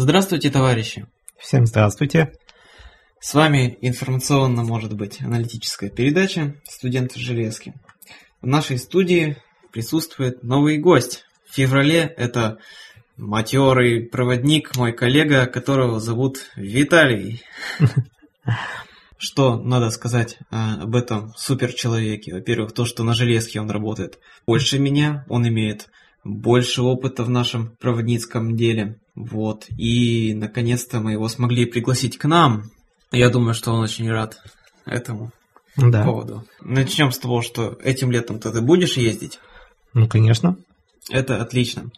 Здравствуйте, товарищи! Всем здравствуйте! С вами информационно, может быть, аналитическая передача «Студенты Железки». В нашей студии присутствует новый гость. В феврале это матерый проводник, мой коллега, которого зовут Виталий. Что надо сказать а, об этом суперчеловеке? Во-первых, то, что на железке он работает больше меня, он имеет больше опыта в нашем проводницком деле. Вот. И наконец-то мы его смогли пригласить к нам. Я думаю, что он очень рад этому Да. поводу. Начнем с того, что этим летом-то ты будешь ездить. Ну, конечно. Это отлично.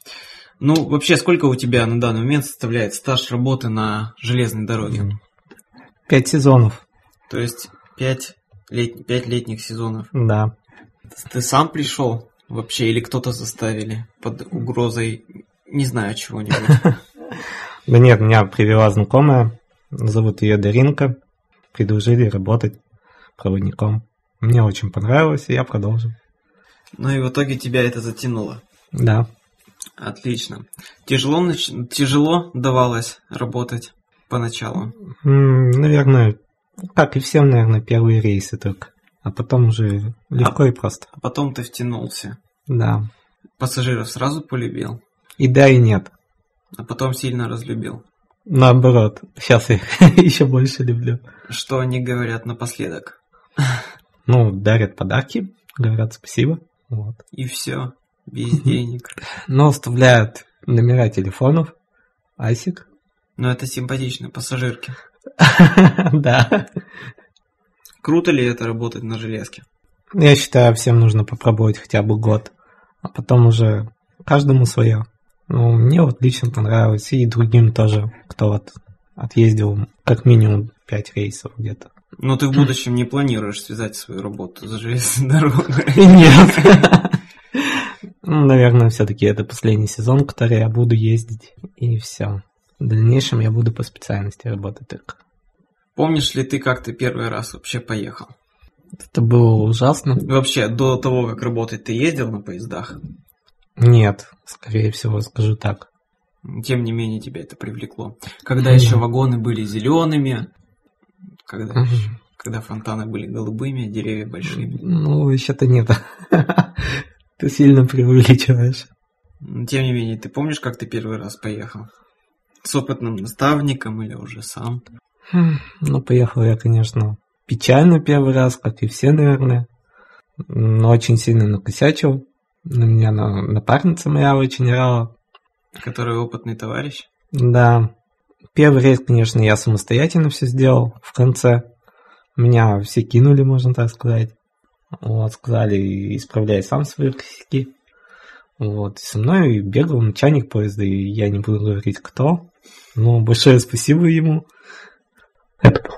Ну, вообще, сколько у тебя на данный момент составляет стаж работы на железной дороге? Пять сезонов. То есть пять, лет... пять летних сезонов. Да. Ты сам пришел вообще или кто-то заставили под угрозой, не знаю, чего-нибудь? Да нет, меня привела знакомая. Зовут ее Даринка. Предложили работать проводником. Мне очень понравилось, и я продолжил. Ну и в итоге тебя это затянуло. Да. Отлично. Тяжело, нач- тяжело давалось работать поначалу. М, Наверное, как и всем, наверное, первые рейсы только. А потом уже легко и просто. А потом ты втянулся. Да. Пассажиров сразу полюбил, И да, и нет. А потом сильно разлюбил. Наоборот, сейчас я их еще больше люблю. Что они говорят напоследок? Ну, дарят подарки, говорят спасибо. Вот. И все. Без денег. Но оставляют номера телефонов. Асик. Но это симпатично, пассажирки. Да. Круто ли это работать на железке? Я считаю, всем нужно попробовать хотя бы год. А потом уже каждому свое. Ну, мне вот лично понравилось. И другим тоже, кто вот отъездил как минимум 5 рейсов где-то. Но ты в будущем не планируешь связать свою работу за железной дорогой. Нет. Ну, наверное, все-таки это последний сезон, который я буду ездить. И все. В дальнейшем я буду по специальности работать только. Помнишь ли ты, как ты первый раз вообще поехал? Это было ужасно. Вообще, до того, как работать, ты ездил на поездах? Нет, скорее всего, скажу так. Тем не менее, тебя это привлекло. Когда еще вагоны были зелеными, когда, когда фонтаны были голубыми, деревья большими. Ну, еще-то нет. Ты сильно преувеличиваешь. Тем не менее, ты помнишь, как ты первый раз поехал? С опытным наставником или уже сам? Хм, Ну, поехал я, конечно, печально первый раз, как и все, наверное. Но очень сильно накосячил. На меня на- напарница моя очень орала. Который опытный товарищ? Да. Первый рейс, конечно, я самостоятельно все сделал в конце. Меня все кинули, можно так сказать. Вот, сказали, исправляй сам свои косяки. Вот, со мной бегал начальник поезда, и я не буду говорить, кто. Но большое спасибо ему. Это был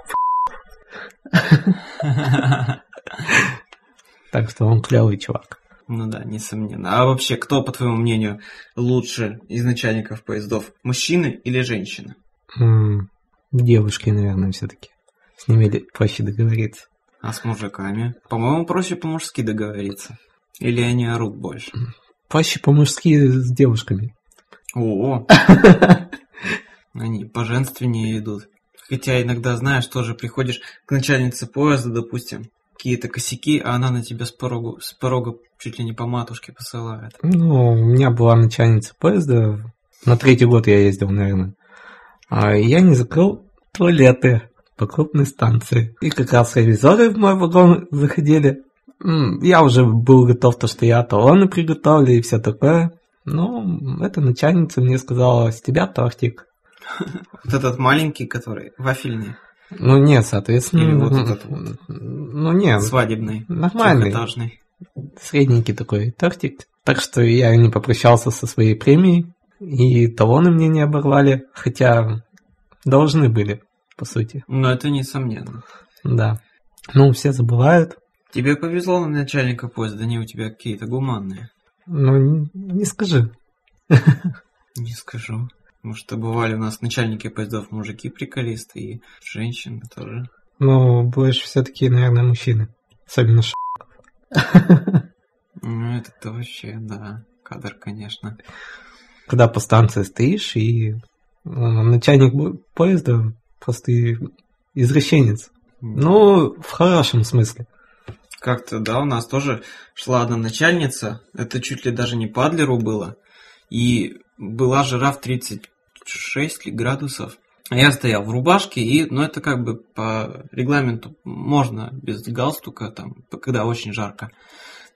Так что он клевый чувак. Ну да, несомненно. А вообще, кто, по твоему мнению, лучше из начальников поездов? Мужчины или женщины? М, Девушки, наверное, все-таки. С ними проще договориться. А с мужиками? По-моему, проще по-мужски договориться. Или они орут больше? Проще по-мужски с девушками. О, они поженственнее идут. Хотя иногда, знаешь, тоже приходишь к начальнице поезда, допустим, какие-то косяки, а она на тебя с порога, с порога чуть ли не по матушке посылает. Ну, у меня была начальница поезда. На третий год я ездил, наверное. А я не закрыл туалеты по крупной станции. И как раз ревизоры в мой вагон заходили. Я уже был готов, то, что я талоны приготовлю и все такое. Но эта начальница мне сказала, с тебя тортик. Вот этот маленький, который вафельный, Ну, нет, соответственно... Или вот этот вот. Ну, нет, свадебный, нормальный. средненький такой тортик. Так что я не попрощался со своей премией, и талоны мне не оборвали, хотя должны были, по сути. Но это несомненно. Да. Ну, все забывают. Тебе повезло на начальника поезда, они у тебя какие-то гуманные. Ну, не скажи. Не скажу. Потому что бывали у нас начальники поездов мужики приколисты и женщины тоже. Ну, больше все-таки, наверное, мужчины. Особенно ш... Ну, это вообще, да, кадр, конечно. Когда по станции стоишь, и ну, начальник поезда просто извращенец. Ну, в хорошем смысле. Как-то, да, у нас тоже шла одна начальница, это чуть ли даже не Падлеру было, и была жираф 30 6 градусов. Я стоял в рубашке, и, ну, это как бы по регламенту можно без галстука, там, когда очень жарко.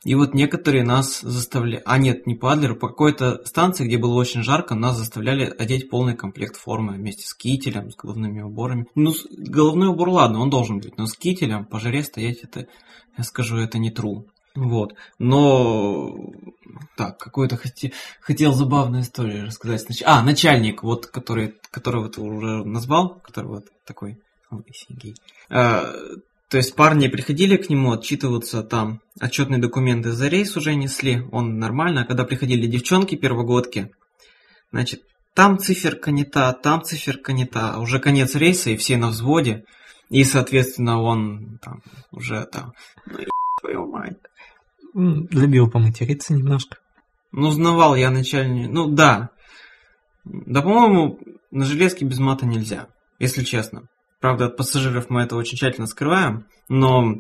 И вот некоторые нас заставляли, а нет, не по Адлеру, по какой-то станции, где было очень жарко, нас заставляли одеть полный комплект формы вместе с кителем, с головными уборами. Ну, головной убор, ладно, он должен быть, но с кителем по жаре стоять, это, я скажу, это не true. Вот. Но так, какую-то хоте... хотел забавную историю рассказать. А, начальник, вот, который, которого ты уже назвал, который вот такой лысенький. А, то есть парни приходили к нему отчитываться там, отчетные документы за рейс уже несли, он нормально. А когда приходили девчонки первогодки, значит, там циферка не та, там циферка не та, а уже конец рейса, и все на взводе. И, соответственно, он там уже там, ну, твою мать. Любил поматериться немножко. Ну, знавал я начальник, ну да. Да, по-моему, на железке без мата нельзя, если честно. Правда, от пассажиров мы это очень тщательно скрываем, но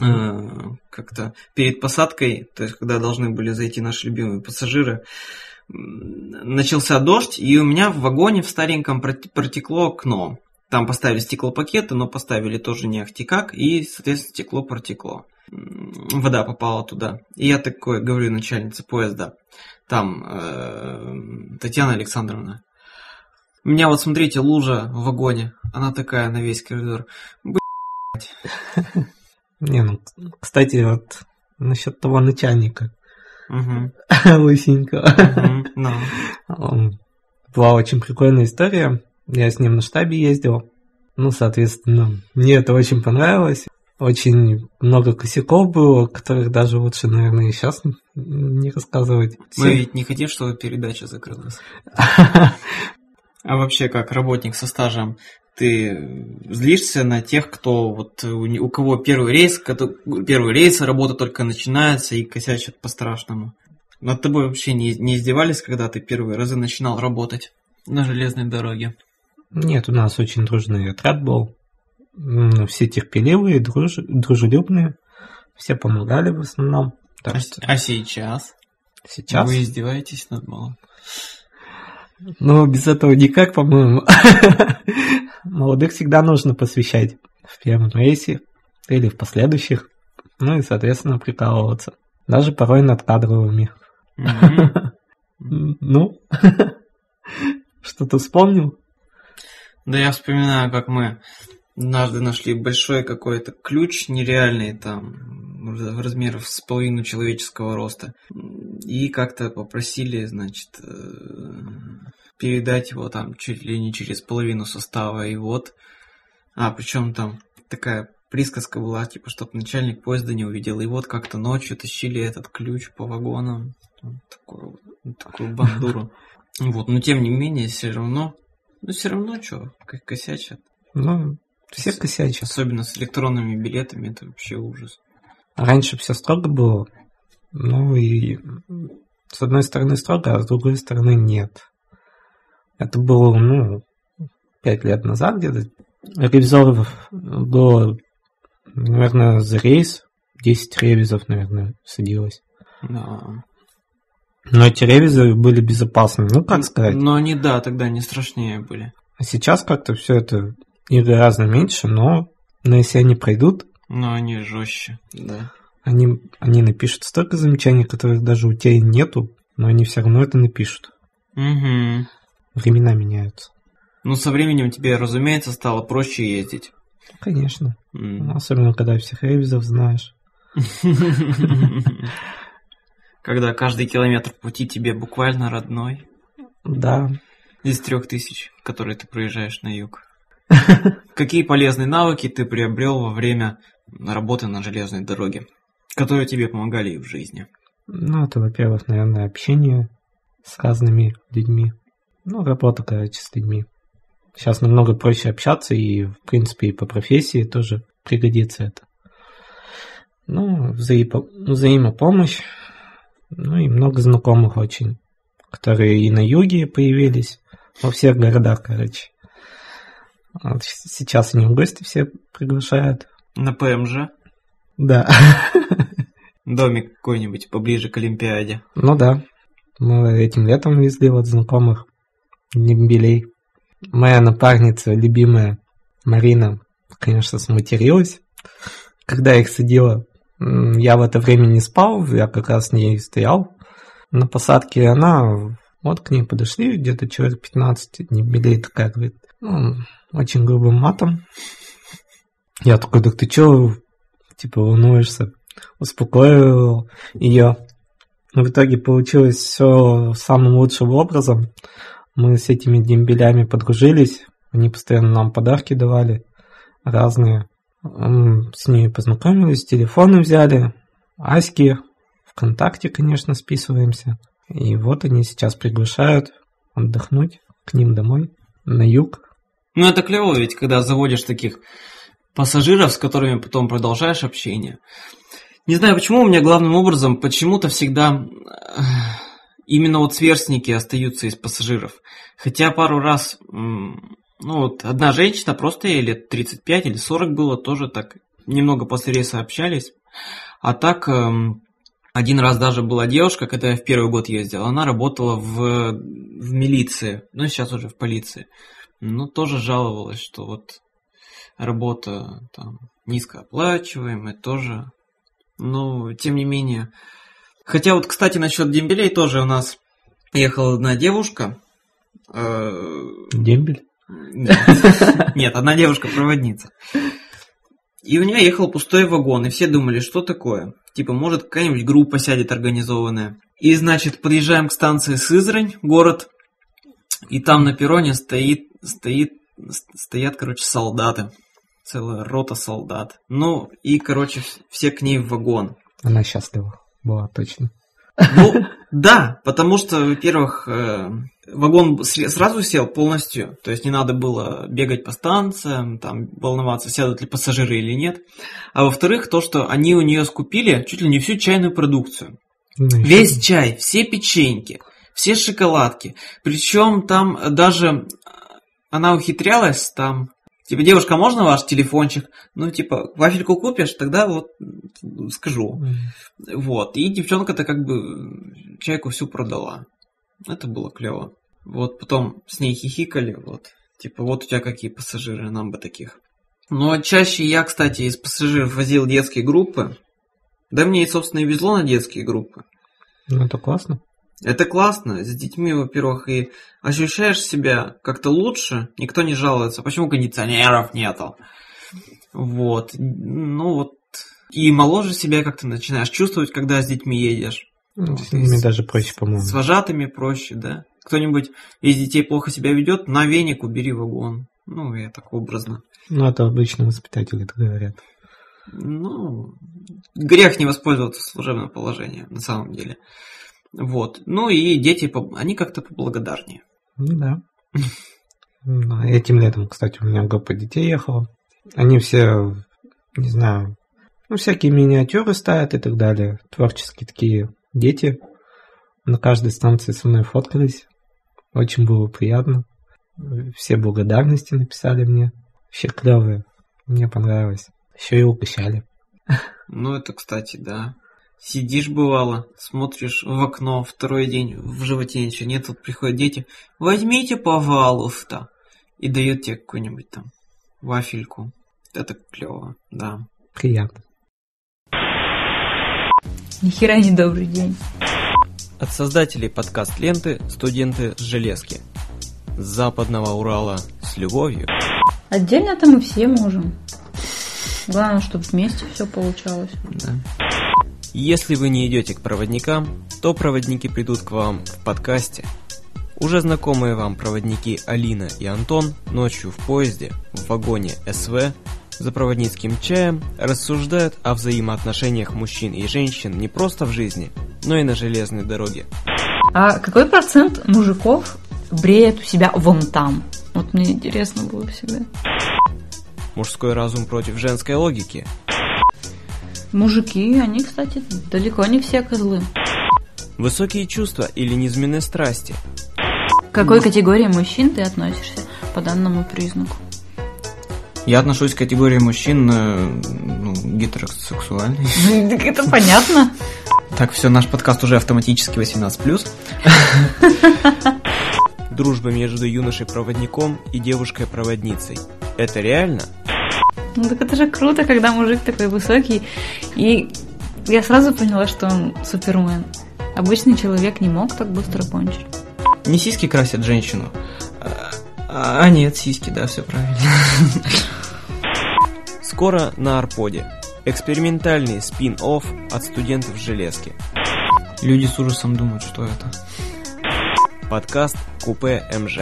э, как-то перед посадкой, то есть когда должны были зайти наши любимые пассажиры, начался дождь, и у меня в вагоне в стареньком протекло окно. Там поставили стеклопакеты, но поставили тоже не ахти как, и, соответственно, стекло протекло. Вода попала туда. И я такой говорю начальнице поезда, там, э, Татьяна Александровна, у меня вот, смотрите, лужа в вагоне. Она такая на весь коридор. Блять. Не, ну, кстати, вот насчет того начальника. Лысенького. Была очень прикольная история. Я с ним на штабе ездил. Ну, соответственно, мне это очень понравилось. Очень много косяков было, которых даже лучше, наверное, и сейчас не рассказывать. Мы ведь не хотим, чтобы передача закрылась. А вообще, как работник со стажем, ты злишься на тех, кто вот у, кого первый рейс, первый рейс, работа только начинается и косячат по-страшному. Над тобой вообще не, не издевались, когда ты первые разы начинал работать на железной дороге? Нет, у нас очень дружный отряд был. Все терпеливые, друж... дружелюбные. Все помогали в основном. Так а, что... а сейчас? Сейчас? Вы издеваетесь над малым? Ну, без этого никак, по-моему. Молодых всегда нужно посвящать в первом рейсе или в последующих. Ну и, соответственно, прикалываться. Даже порой над кадровыми. Ну, что-то вспомнил? Да я вспоминаю, как мы однажды нашли большой какой-то ключ нереальный там в размеров с половину человеческого роста. И как-то попросили, значит, э, передать его там чуть ли не через половину состава. И вот, а, причем там такая присказка была, типа, чтобы начальник поезда не увидел. И вот как-то ночью тащили этот ключ по вагонам. Такую, такую бандуру. Вот, но тем не менее, все равно, ну все равно что, как косячат. Ну, все косячат. Особенно с электронными билетами, это вообще ужас. Раньше все строго было, ну и с одной стороны строго, а с другой стороны нет. Это было, ну, пять лет назад где-то. Ревизоров было, наверное, за рейс 10 ревизов, наверное, садилось. Да. Но эти ревизоры были безопасны, ну как сказать. Но они, да, тогда не страшнее были. А сейчас как-то все это и гораздо меньше, но, но если они пройдут, но они жестче, да. Они, они напишут столько замечаний, которых даже у тебя нету, но они все равно это напишут. Угу. Времена меняются. Ну, со временем тебе, разумеется, стало проще ездить. Конечно. Mm. Особенно, когда всех ревизов знаешь. Когда каждый километр пути тебе буквально родной. Да. Из трех тысяч, которые ты проезжаешь на юг. Какие полезные навыки ты приобрел во время работы на железной дороге, которые тебе помогали в жизни? Ну, это, во-первых, наверное, общение с разными людьми. Ну, работа, короче, с людьми. Сейчас намного проще общаться, и, в принципе, и по профессии тоже пригодится это. Ну, взаимо взаимопомощь, ну и много знакомых очень, которые и на юге появились, Во всех городах, короче. Вот сейчас они в гости все приглашают. На ПМЖ? Да. Домик какой-нибудь поближе к Олимпиаде. Ну да. Мы этим летом везли вот знакомых дембелей. Моя напарница, любимая Марина, конечно, сматерилась, когда их садила. Я в это время не спал, я как раз с ней стоял на посадке, и она, вот к ней подошли, где-то человек 15 дембелей такая, говорит, ну, очень грубым матом. Я такой, так ты чё, типа, волнуешься? Успокоил ее. В итоге получилось все самым лучшим образом. Мы с этими дембелями подружились, они постоянно нам подарки давали, разные. С ними познакомились, телефоны взяли, Аськи, ВКонтакте, конечно, списываемся. И вот они сейчас приглашают отдохнуть к ним домой, на юг. Ну это клево, ведь когда заводишь таких пассажиров, с которыми потом продолжаешь общение. Не знаю почему, у меня главным образом почему-то всегда э, именно вот сверстники остаются из пассажиров. Хотя пару раз, ну вот одна женщина, просто ей лет 35 или 40 было, тоже так немного после рейса общались. А так, эм, один раз даже была девушка, когда я в первый год ездил, она работала в, в милиции, ну сейчас уже в полиции. Ну, тоже жаловалась, что вот работа там низкооплачиваемая, тоже. Но, тем не менее. Хотя вот, кстати, насчет дембелей тоже у нас ехала одна девушка. Э, Дембель? Нет, одна девушка-проводница. И у нее ехал пустой вагон, и все думали, что такое. Типа, может, какая-нибудь группа сядет организованная. И, значит, подъезжаем к станции Сызрань, город, и там на перроне стоит, стоит, стоят, короче, солдаты целая рота солдат. Ну, и, короче, все к ней в вагон. Она счастлива была, точно. Ну, да, потому что, во-первых, э, вагон сразу сел полностью, то есть не надо было бегать по станциям, там, волноваться, сядут ли пассажиры или нет. А во-вторых, то, что они у нее скупили чуть ли не всю чайную продукцию. Ну, Весь чай, все печеньки, все шоколадки. Причем там даже она ухитрялась там Типа, девушка, можно ваш телефончик? Ну, типа, вафельку купишь, тогда вот скажу. Mm. Вот. И девчонка-то как бы чайку всю продала. Это было клево. Вот потом с ней хихикали, вот. Типа, вот у тебя какие пассажиры, нам бы таких. Но чаще я, кстати, из пассажиров возил детские группы. Да мне и, собственно, и везло на детские группы. Ну, это классно. Это классно. С детьми, во-первых, и ощущаешь себя как-то лучше. Никто не жалуется. Почему кондиционеров нету? Вот. Ну вот. И моложе себя как-то начинаешь чувствовать, когда с детьми едешь. Ну, с ними с, даже проще, по-моему. С вожатыми проще, да. Кто-нибудь из детей плохо себя ведет, на веник убери вагон. Ну, я так образно. Ну, это обычно воспитатели так говорят. Ну, грех не воспользоваться служебным положением, на самом деле. Вот. Ну и дети, они как-то поблагодарнее. Ну да. Этим летом, кстати, у меня группа детей ехала. Они все, не знаю, ну, всякие миниатюры ставят и так далее. Творческие такие дети. На каждой станции со мной фоткались. Очень было приятно. Все благодарности написали мне. Все клевые. Мне понравилось. Еще и угощали. Ну, это, кстати, да. Сидишь, бывало, смотришь в окно, второй день в животе ничего нет, тут приходят дети. Возьмите повалов-то. И дают тебе какую-нибудь там вафельку. Это клево, да. Приятно. Нихера не добрый день. От создателей подкаст-ленты «Студенты с железки». С западного Урала с любовью. Отдельно-то мы все можем. Главное, чтобы вместе все получалось. Да. Если вы не идете к проводникам, то проводники придут к вам в подкасте. Уже знакомые вам проводники Алина и Антон ночью в поезде, в вагоне СВ, за проводницким чаем рассуждают о взаимоотношениях мужчин и женщин не просто в жизни, но и на железной дороге. А какой процент мужиков бреет у себя вон там? Вот мне интересно было всегда. Мужской разум против женской логики – Мужики, они, кстати, далеко не все козлы. Высокие чувства или низменные страсти. К какой категории мужчин ты относишься по данному признаку? Я отношусь к категории мужчин э, ну, гетеросексуальный. Так это понятно. Так, все, наш подкаст уже автоматически 18+. Дружба между юношей-проводником и девушкой-проводницей. Это реально? Ну так это же круто, когда мужик такой высокий. И я сразу поняла, что он супермен. Обычный человек не мог так быстро кончить. Не сиськи красят женщину. А, а нет, сиськи, да, все правильно. Скоро на Арподе. Экспериментальный спин-офф от студентов железки. Люди с ужасом думают, что это. Подкаст Купе МЖ.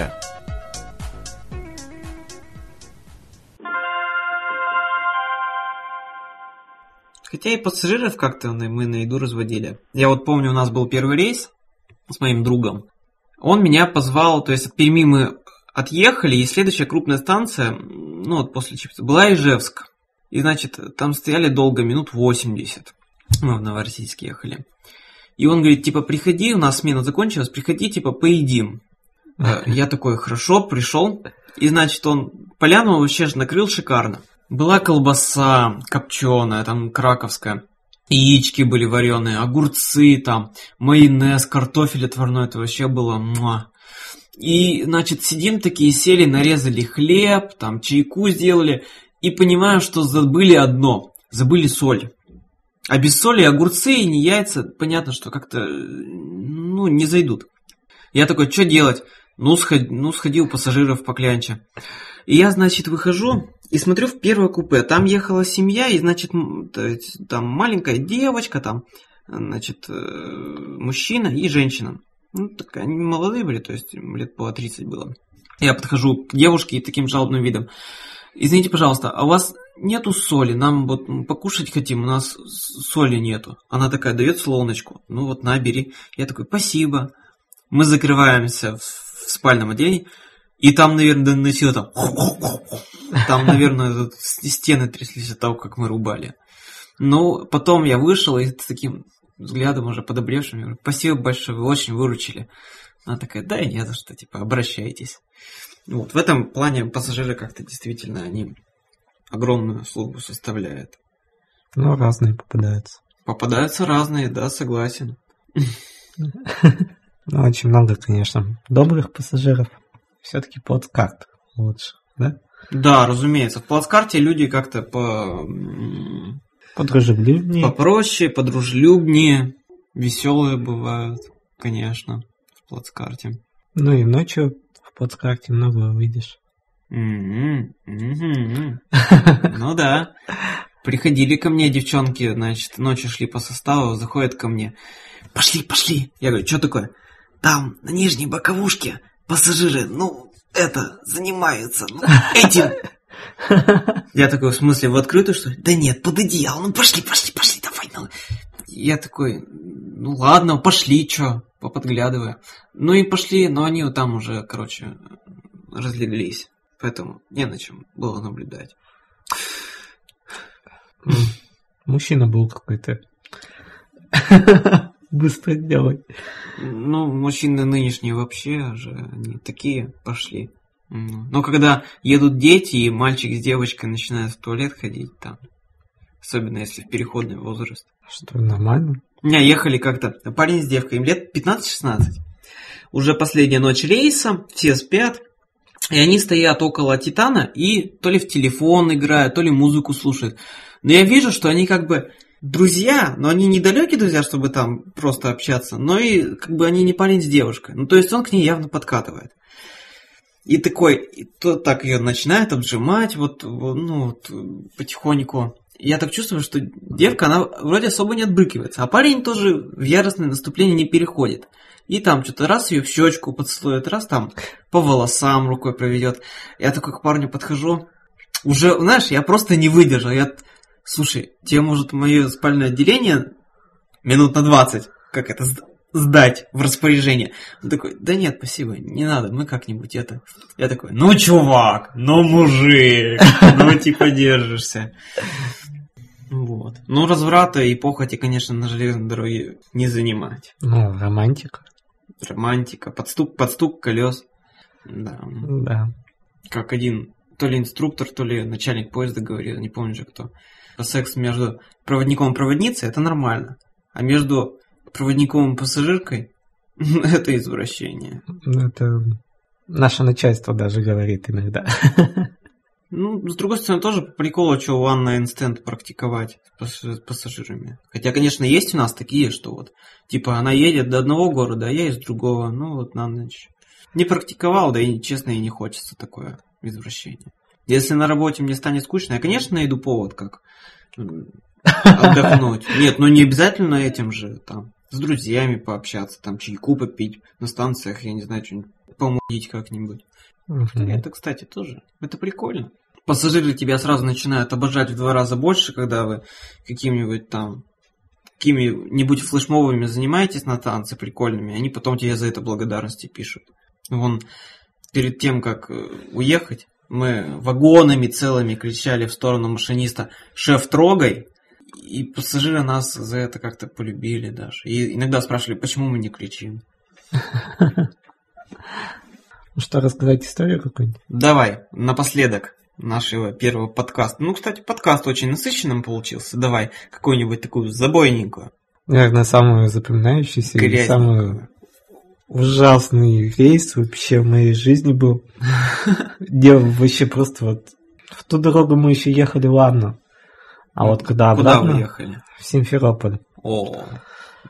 Хотя и пассажиров как-то мы на еду разводили. Я вот помню, у нас был первый рейс с моим другом. Он меня позвал, то есть от Перми мы отъехали, и следующая крупная станция, ну вот после Чипса, была Ижевск. И, значит, там стояли долго, минут 80. Мы в Новороссийск ехали. И он говорит, типа, приходи, у нас смена закончилась, приходи, типа, поедим. Э, я такой, хорошо, пришел. И, значит, он поляну вообще же накрыл шикарно. Была колбаса копченая, там, краковская. Яички были вареные, огурцы там, майонез, картофель отварной, это вообще было муа. И, значит, сидим такие, сели, нарезали хлеб, там, чайку сделали, и понимаю, что забыли одно, забыли соль. А без соли огурцы и не яйца, понятно, что как-то, ну, не зайдут. Я такой, что делать? Ну, сход... ну, сходил пассажиров поклянче. И я, значит, выхожу и смотрю в первое купе. Там ехала семья, и, значит, там маленькая девочка, там, значит, э, мужчина и женщина. Ну, так они молодые были, то есть лет по 30 было. Я подхожу к девушке и таким жалобным видом. Извините, пожалуйста, а у вас нету соли? Нам вот покушать хотим, у нас соли нету. Она такая дает слоночку. Ну вот, набери. Я такой, спасибо. Мы закрываемся в, в спальном отделении. И там, наверное, носило там... Там, наверное, стены тряслись от того, как мы рубали. Но потом я вышел и с таким взглядом уже подобревшим, я говорю, спасибо большое, вы очень выручили. Она такая, да, и не за что, типа, обращайтесь. Вот, в этом плане пассажиры как-то действительно, они огромную службу составляют. Ну, разные попадаются. Попадаются разные, да, согласен. Ну, очень много, конечно, добрых пассажиров. Все-таки плацкарт лучше, да? Да, разумеется. В плацкарте люди как-то по... Подружелюбнее. Попроще, подружелюбнее, веселые бывают, конечно, в плацкарте. Ну и ночью в плацкарте много увидишь. Ну да. Приходили ко мне девчонки, значит, ночью шли по составу, заходят ко мне. Пошли, пошли. Я говорю, что такое? Там, на нижней боковушке, пассажиры, ну, это, занимаются, ну, этим. Я такой, в смысле, в открытую, что ли? Да нет, под одеяло, ну пошли, пошли, пошли, давай. Ну. Я такой, ну ладно, пошли, чё, поподглядывая. Ну и пошли, но они вот там уже, короче, разлеглись. Поэтому не на чем было наблюдать. Мужчина был какой-то. Быстро делай. Ну, мужчины нынешние вообще же, они такие пошли. Но когда едут дети, и мальчик с девочкой начинают в туалет ходить там, особенно если в переходный возраст. Что, нормально? У меня ехали как-то парень с девкой, им лет 15-16. Уже последняя ночь рейса, все спят, и они стоят около Титана и то ли в телефон играют, то ли музыку слушают. Но я вижу, что они как бы друзья, но они недалекие друзья, чтобы там просто общаться, но и как бы они не парень с девушкой. Ну, то есть он к ней явно подкатывает. И такой, и то так ее начинает обжимать, вот, ну, вот, потихоньку. Я так чувствую, что девка, она вроде особо не отбрыкивается, а парень тоже в яростное наступление не переходит. И там что-то раз ее в щечку поцелует, раз там по волосам рукой проведет. Я такой к парню подхожу. Уже, знаешь, я просто не выдержал. Я, слушай, тебе может мое спальное отделение минут на 20, как это, сдать в распоряжение. Он такой, да нет, спасибо, не надо, мы как-нибудь это. Я такой, ну чувак, ну мужик, ну типа держишься. Вот. Ну, разврата и похоти, конечно, на железной дороге не занимать. Ну, романтика. романтика, подстук, подстук колес. Да. Да. Как один, то ли инструктор, то ли начальник поезда говорил, не помню же кто. Секс между проводником и проводницей это нормально. А между проводником и пассажиркой это извращение. Это наше начальство даже говорит иногда. Ну, с другой стороны, тоже по приколу, что one night stand практиковать с пассажирами. Хотя, конечно, есть у нас такие, что вот, типа, она едет до одного города, а я из другого, ну вот на ночь. Не практиковал, да и, честно, и не хочется такое извращение. Если на работе мне станет скучно, я, конечно, найду повод, как отдохнуть. Нет, ну не обязательно этим же, там, с друзьями пообщаться, там, чайку попить на станциях, я не знаю, что-нибудь помудить как-нибудь. Это, кстати, тоже. Это прикольно. Пассажиры тебя сразу начинают обожать в два раза больше, когда вы каким-нибудь там какими-нибудь флешмовыми занимаетесь на танцы прикольными, они потом тебе за это благодарности пишут. Вон, перед тем, как э, уехать, мы вагонами целыми кричали в сторону машиниста «Шеф, трогай!» И пассажиры нас за это как-то полюбили даже. И иногда спрашивали, почему мы не кричим. Ну что, рассказать историю какую-нибудь? Давай, напоследок нашего первого подкаста. Ну, кстати, подкаст очень насыщенным получился. Давай какую-нибудь такую забойненькую. Наверное, самую запоминающуюся и самую ужасный рейс вообще в моей жизни был. Где вообще просто вот... В ту дорогу мы еще ехали, ладно. А вот когда Куда вы ехали? В Симферополь. О,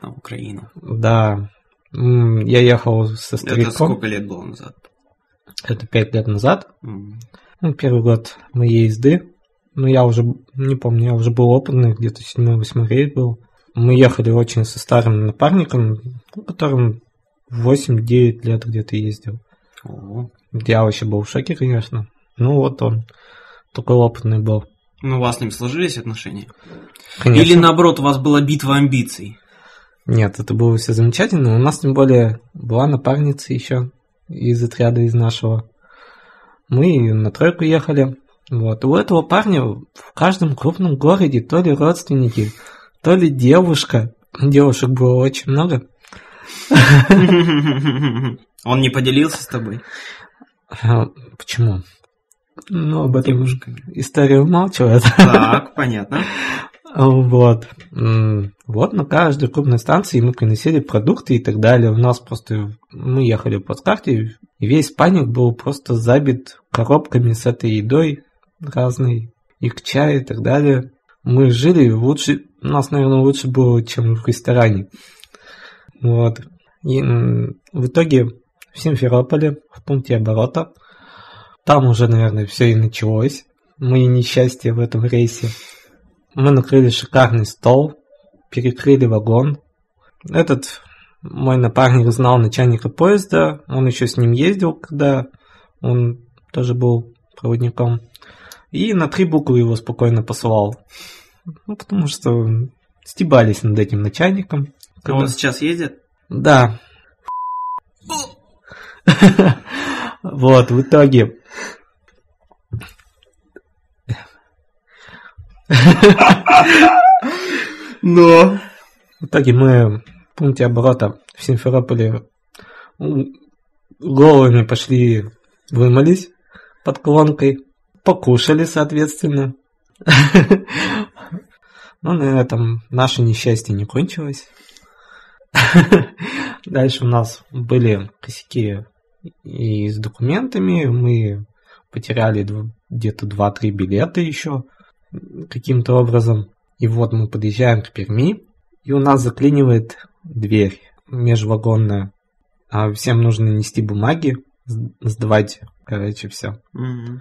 на Украину. Да. Я ехал со стариком. Это сколько лет было назад? Это пять лет назад. Ну, первый год моей езды. Ну, я уже, не помню, я уже был опытный, где-то седьмой-восьмой рейс был. Мы ехали очень со старым напарником, которым 8-9 лет где-то ездил. О. Я вообще был в шоке, конечно. Ну, вот он такой опытный был. Ну, у вас с ним сложились отношения? Конечно. Или наоборот, у вас была битва амбиций? Нет, это было все замечательно. У нас, тем более, была напарница еще из отряда из нашего. Мы на тройку ехали. Вот. У этого парня в каждом крупном городе то ли родственники, то ли девушка. Девушек было очень много. Он не поделился с тобой? А, почему? Ну, об этом история умалчивает. Так, понятно. Вот. Вот на каждой крупной станции мы приносили продукты и так далее. У нас просто... Мы ехали по карте, и весь паник был просто забит коробками с этой едой разной, и к чаю и так далее. Мы жили лучше... У нас, наверное, лучше было, чем в ресторане. Вот. И в итоге в Симферополе, в пункте оборота, там уже, наверное, все и началось. Мои несчастья в этом рейсе. Мы накрыли шикарный стол, перекрыли вагон. Этот мой напарник знал начальника поезда, он еще с ним ездил, когда он тоже был проводником. И на три буквы его спокойно посылал. Ну, потому что стебались над этим начальником. Когда... Он сейчас ездит? Да. Вот, в итоге Но... В итоге мы в пункте оборота в Симферополе головами пошли, вымылись под колонкой, покушали, соответственно. Ну, на этом наше несчастье не кончилось. Дальше у нас были косяки и с документами. Мы потеряли где-то 2-3 билета еще каким-то образом. И вот мы подъезжаем к Перми, и у нас заклинивает дверь межвагонная. А всем нужно нести бумаги, сдавать, короче, все. Mm-hmm.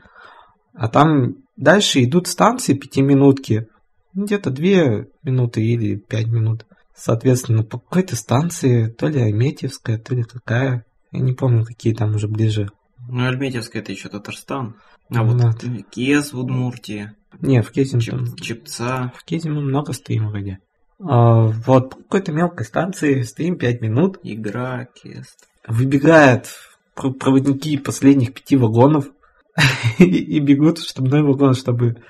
А там дальше идут станции пятиминутки. Где-то две минуты или пять минут. Соответственно, по какой-то станции, то ли Альметьевская, то ли какая. Я не помню, какие там уже ближе. Ну, Альметьевская это еще Татарстан. А вот вот Киес в Удмуртии. Не, в Кизе Чеп. Чепца. В Кизе мы много стоим вроде. А, вот по какой-то мелкой станции стоим 5 минут. Игра, Кест. Выбегают проводники последних пяти вагонов и бегут в штабной вагон, чтобы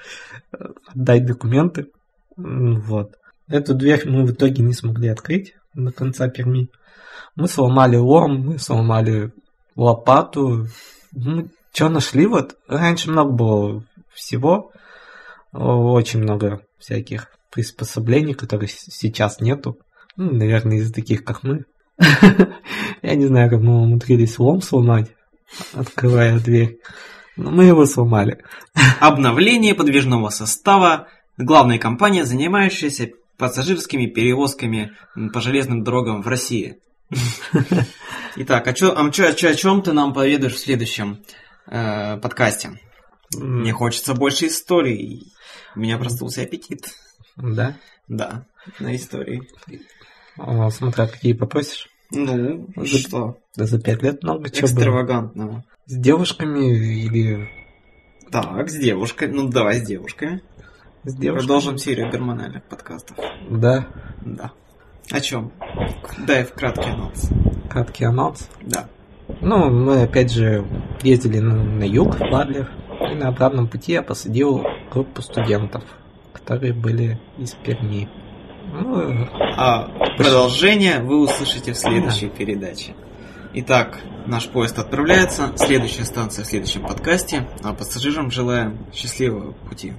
э, отдать документы. Вот. Эту дверь мы в итоге не смогли открыть до конца Перми. Мы сломали лом, мы сломали лопату. Ну, что нашли вот? Раньше много было всего. Очень много всяких приспособлений, которых сейчас нету. Ну, наверное, из таких, как мы. Я не знаю, как мы умудрились лом сломать, открывая дверь. Но мы его сломали. Обновление подвижного состава. Главная компания, занимающаяся пассажирскими перевозками по железным дорогам в России. Итак, а чё, а чё, чё, о чем ты нам поведаешь в следующем э, подкасте? Мне хочется больше историй. У меня проснулся аппетит. Да? Да, на истории. О, смотря какие попросишь. Ну, За- что? Да за пять лет много чего было. Экстравагантного. С девушками или Так, с девушкой. Ну, давай с девушками. С девушками? Продолжим серию гормональных подкастов. Да. Да. О чем? Дай в краткий анонс. Краткий анонс. Да. Ну, мы опять же ездили на, на юг, в Адлер, и на обратном пути я посадил группу студентов, которые были из Перми. Ну, А продолжение вы услышите в следующей передаче. Итак, наш поезд отправляется. Следующая станция в следующем подкасте. А пассажирам желаем счастливого пути.